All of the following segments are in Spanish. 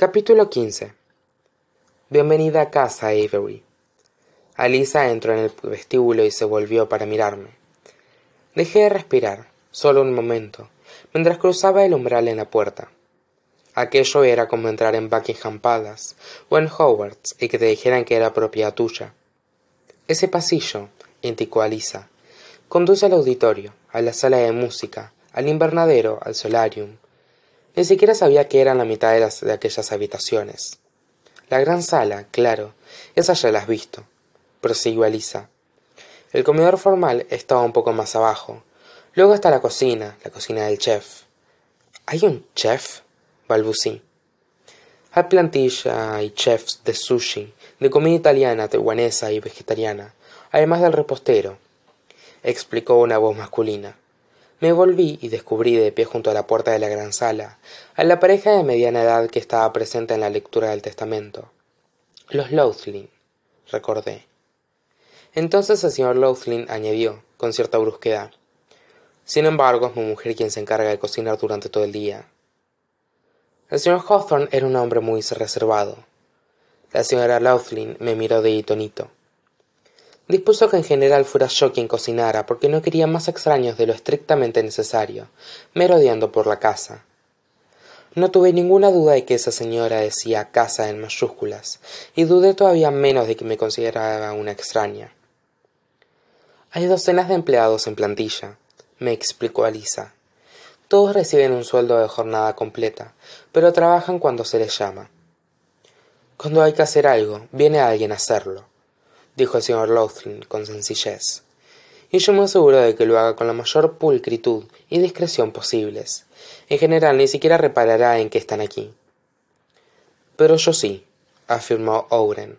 Capítulo 15 Bienvenida a casa, Avery. Alisa entró en el vestíbulo y se volvió para mirarme. Dejé de respirar, solo un momento, mientras cruzaba el umbral en la puerta. Aquello era como entrar en Buckingham Palace o en Hogwarts y que te dijeran que era propiedad tuya. Ese pasillo, indicó Alisa, conduce al auditorio, a la sala de música, al invernadero, al solarium, ni siquiera sabía que eran la mitad de, las, de aquellas habitaciones. La gran sala, claro, esa ya la has visto, prosiguió Elisa. El comedor formal estaba un poco más abajo. Luego está la cocina, la cocina del chef. ¿Hay un chef? balbucí. Hay plantilla y chefs de sushi, de comida italiana, taiwanesa y vegetariana, además del repostero, explicó una voz masculina. Me volví y descubrí de pie junto a la puerta de la gran sala a la pareja de mediana edad que estaba presente en la lectura del testamento. Los Louthlin, recordé. Entonces el señor Louthlin añadió, con cierta brusquedad, Sin embargo, es mi mujer quien se encarga de cocinar durante todo el día. El señor Hawthorne era un hombre muy reservado. La señora Louthlin me miró de hito Dispuso que en general fuera yo quien cocinara, porque no quería más extraños de lo estrictamente necesario, merodeando por la casa. No tuve ninguna duda de que esa señora decía casa en mayúsculas, y dudé todavía menos de que me considerara una extraña. Hay docenas de empleados en plantilla, me explicó Alisa. Todos reciben un sueldo de jornada completa, pero trabajan cuando se les llama. Cuando hay que hacer algo, viene alguien a hacerlo dijo el señor Lothling con sencillez. Y yo me aseguro de que lo haga con la mayor pulcritud y discreción posibles. En general, ni siquiera reparará en que están aquí. Pero yo sí, afirmó Owen.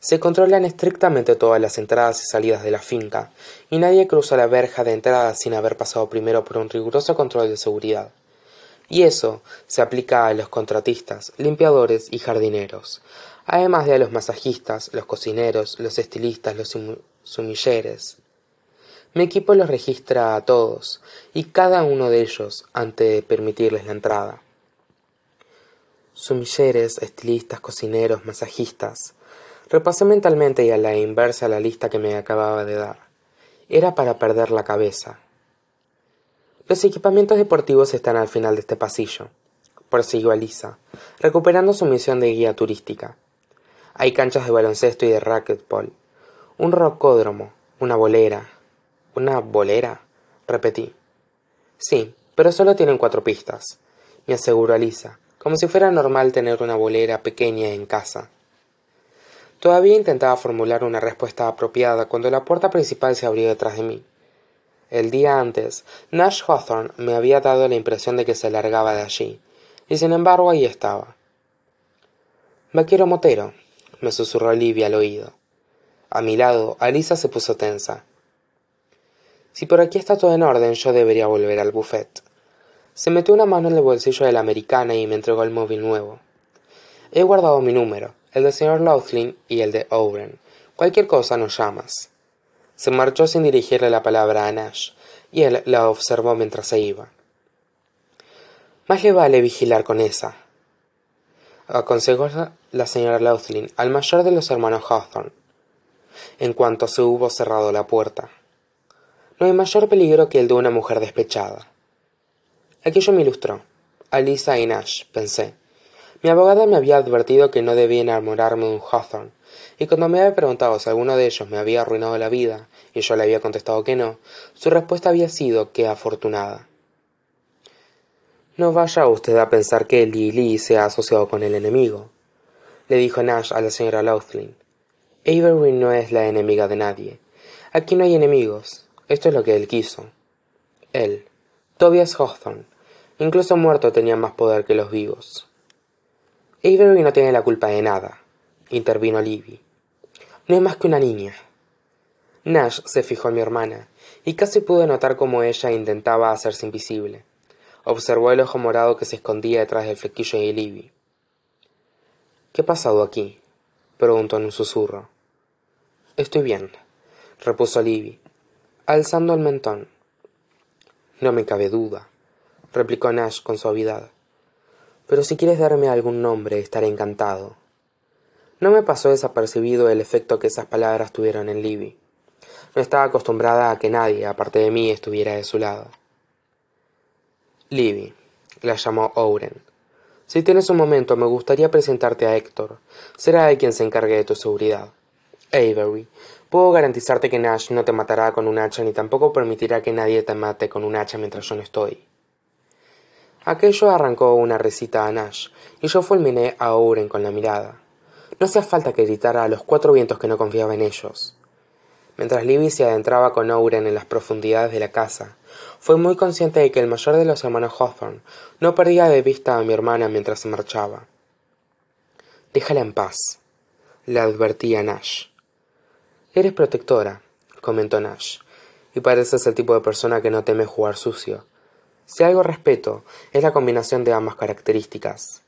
Se controlan estrictamente todas las entradas y salidas de la finca, y nadie cruza la verja de entrada sin haber pasado primero por un riguroso control de seguridad. Y eso se aplica a los contratistas, limpiadores y jardineros, además de a los masajistas, los cocineros, los estilistas, los sumilleres. Mi equipo los registra a todos, y cada uno de ellos antes de permitirles la entrada. Sumilleres, estilistas, cocineros, masajistas. Repasé mentalmente y a la inversa la lista que me acababa de dar. Era para perder la cabeza. Los equipamientos deportivos están al final de este pasillo, prosiguió Alisa, recuperando su misión de guía turística. Hay canchas de baloncesto y de racquetball. Un rocódromo, una bolera. ¿Una bolera? repetí. Sí, pero solo tienen cuatro pistas, me aseguró Alisa, como si fuera normal tener una bolera pequeña en casa. Todavía intentaba formular una respuesta apropiada cuando la puerta principal se abrió detrás de mí. El día antes, Nash Hawthorne me había dado la impresión de que se largaba de allí, y sin embargo ahí estaba. Vaquero motero, me susurró Livia al oído. A mi lado, Alisa se puso tensa. Si por aquí está todo en orden, yo debería volver al buffet. Se metió una mano en el bolsillo de la americana y me entregó el móvil nuevo. He guardado mi número, el del señor Laughlin y el de Owen. Cualquier cosa nos llamas. Se marchó sin dirigirle la palabra a Nash, y él la observó mientras se iba. Más le vale vigilar con esa, aconsejó la señora Laughlin al mayor de los hermanos Hawthorne, en cuanto se hubo cerrado la puerta. No hay mayor peligro que el de una mujer despechada. Aquello me ilustró. Alisa y Nash, pensé. Mi abogada me había advertido que no debía enamorarme de un Hawthorne, y cuando me había preguntado si alguno de ellos me había arruinado la vida, y yo le había contestado que no, su respuesta había sido que afortunada. No vaya usted a pensar que Lily se ha asociado con el enemigo, le dijo Nash a la señora Laughlin. Avery no es la enemiga de nadie. Aquí no hay enemigos. Esto es lo que él quiso. Él, Tobias Hawthorne, incluso muerto tenía más poder que los vivos. Avery no tiene la culpa de nada, intervino Libby. No es más que una niña. Nash se fijó en mi hermana, y casi pude notar cómo ella intentaba hacerse invisible. Observó el ojo morado que se escondía detrás del flequillo de Libby. ¿Qué ha pasado aquí? preguntó en un susurro. Estoy bien, repuso Libby, alzando el mentón. No me cabe duda, replicó Nash con suavidad. pero si quieres darme algún nombre estaré encantado. No me pasó desapercibido el efecto que esas palabras tuvieron en Libby. No estaba acostumbrada a que nadie, aparte de mí, estuviera de su lado. Libby, la llamó Oren. Si tienes un momento, me gustaría presentarte a Héctor. Será él quien se encargue de tu seguridad. Avery, puedo garantizarte que Nash no te matará con un hacha ni tampoco permitirá que nadie te mate con un hacha mientras yo no estoy. Aquello arrancó una recita a Nash, y yo fulminé a Oren con la mirada. No hacía falta que gritara a los cuatro vientos que no confiaba en ellos. Mientras Libby se adentraba con Oren en las profundidades de la casa, fue muy consciente de que el mayor de los hermanos Hawthorne no perdía de vista a mi hermana mientras se marchaba. Déjala en paz, le advertía Nash. Eres protectora, comentó Nash, y pareces el tipo de persona que no teme jugar sucio. Si algo respeto, es la combinación de ambas características.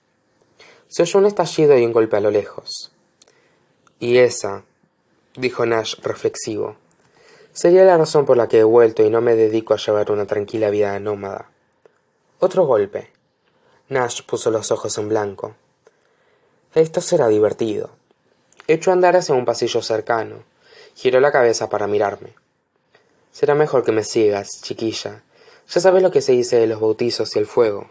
Se oyó un estallido y un golpe a lo lejos. Y esa, dijo Nash reflexivo, sería la razón por la que he vuelto y no me dedico a llevar una tranquila vida nómada. Otro golpe. Nash puso los ojos en blanco. Esto será divertido. Echó a andar hacia un pasillo cercano. Giró la cabeza para mirarme. Será mejor que me sigas, chiquilla. Ya sabes lo que se dice de los bautizos y el fuego.